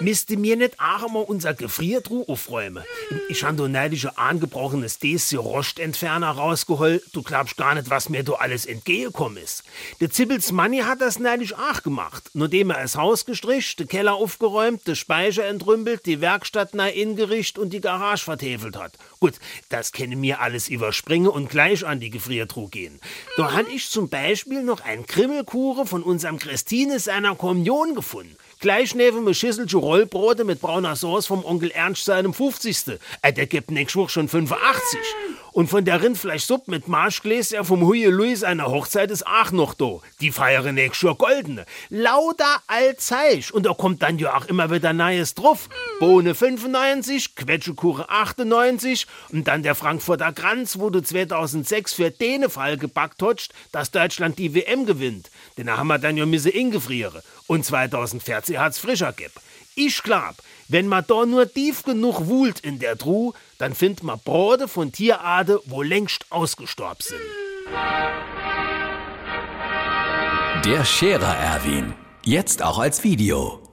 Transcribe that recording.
müsste mir nicht auch mal unser Gefriertruhe aufräumen. Ich habe da neulich ein angebrochenes Desi Rostentferner rausgeholt. Du glaubst gar nicht, was mir da alles entgegengekommen ist. Der Zippels Manni hat das neulich auch gemacht. Nachdem er das Haus gestrichen, den Keller aufgeräumt, den Speicher entrümpelt, die Werkstatt neu ingerichtet und die Garage vertefelt hat. Gut, das können mir alles überspringen und gleich an die Gefriertruhe gehen. Da han ich zum Beispiel noch ein Krimmelkuchen von unserem Christine seiner Kommunion gefunden. Gleich neben mir Schüsselchen Rollbrote mit brauner Sauce vom Onkel Ernst seinem 50. Äh, der gibt nächste Woche schon 85. Und von der Rindfleischsuppe mit Marschgläser vom Huye Louis seiner Hochzeit ist auch noch da. Die feiern nächstes Jahr goldene. Lauter Alzeich. Und da kommt dann ja auch immer wieder Neues drauf. Bohne 95, Quetschekuchen 98 und dann der Frankfurter Kranz, wo du 2006 für den Fall gebackt hast, dass Deutschland die WM gewinnt. Den haben wir dann ja müsse ingefrieren. Und 2014 hat's frischer geb. Ich glaub, wenn man da nur tief genug wühlt in der Truhe, dann findet man Brote von Tierarten, wo längst ausgestorben sind. Der Scherer Erwin. Jetzt auch als Video.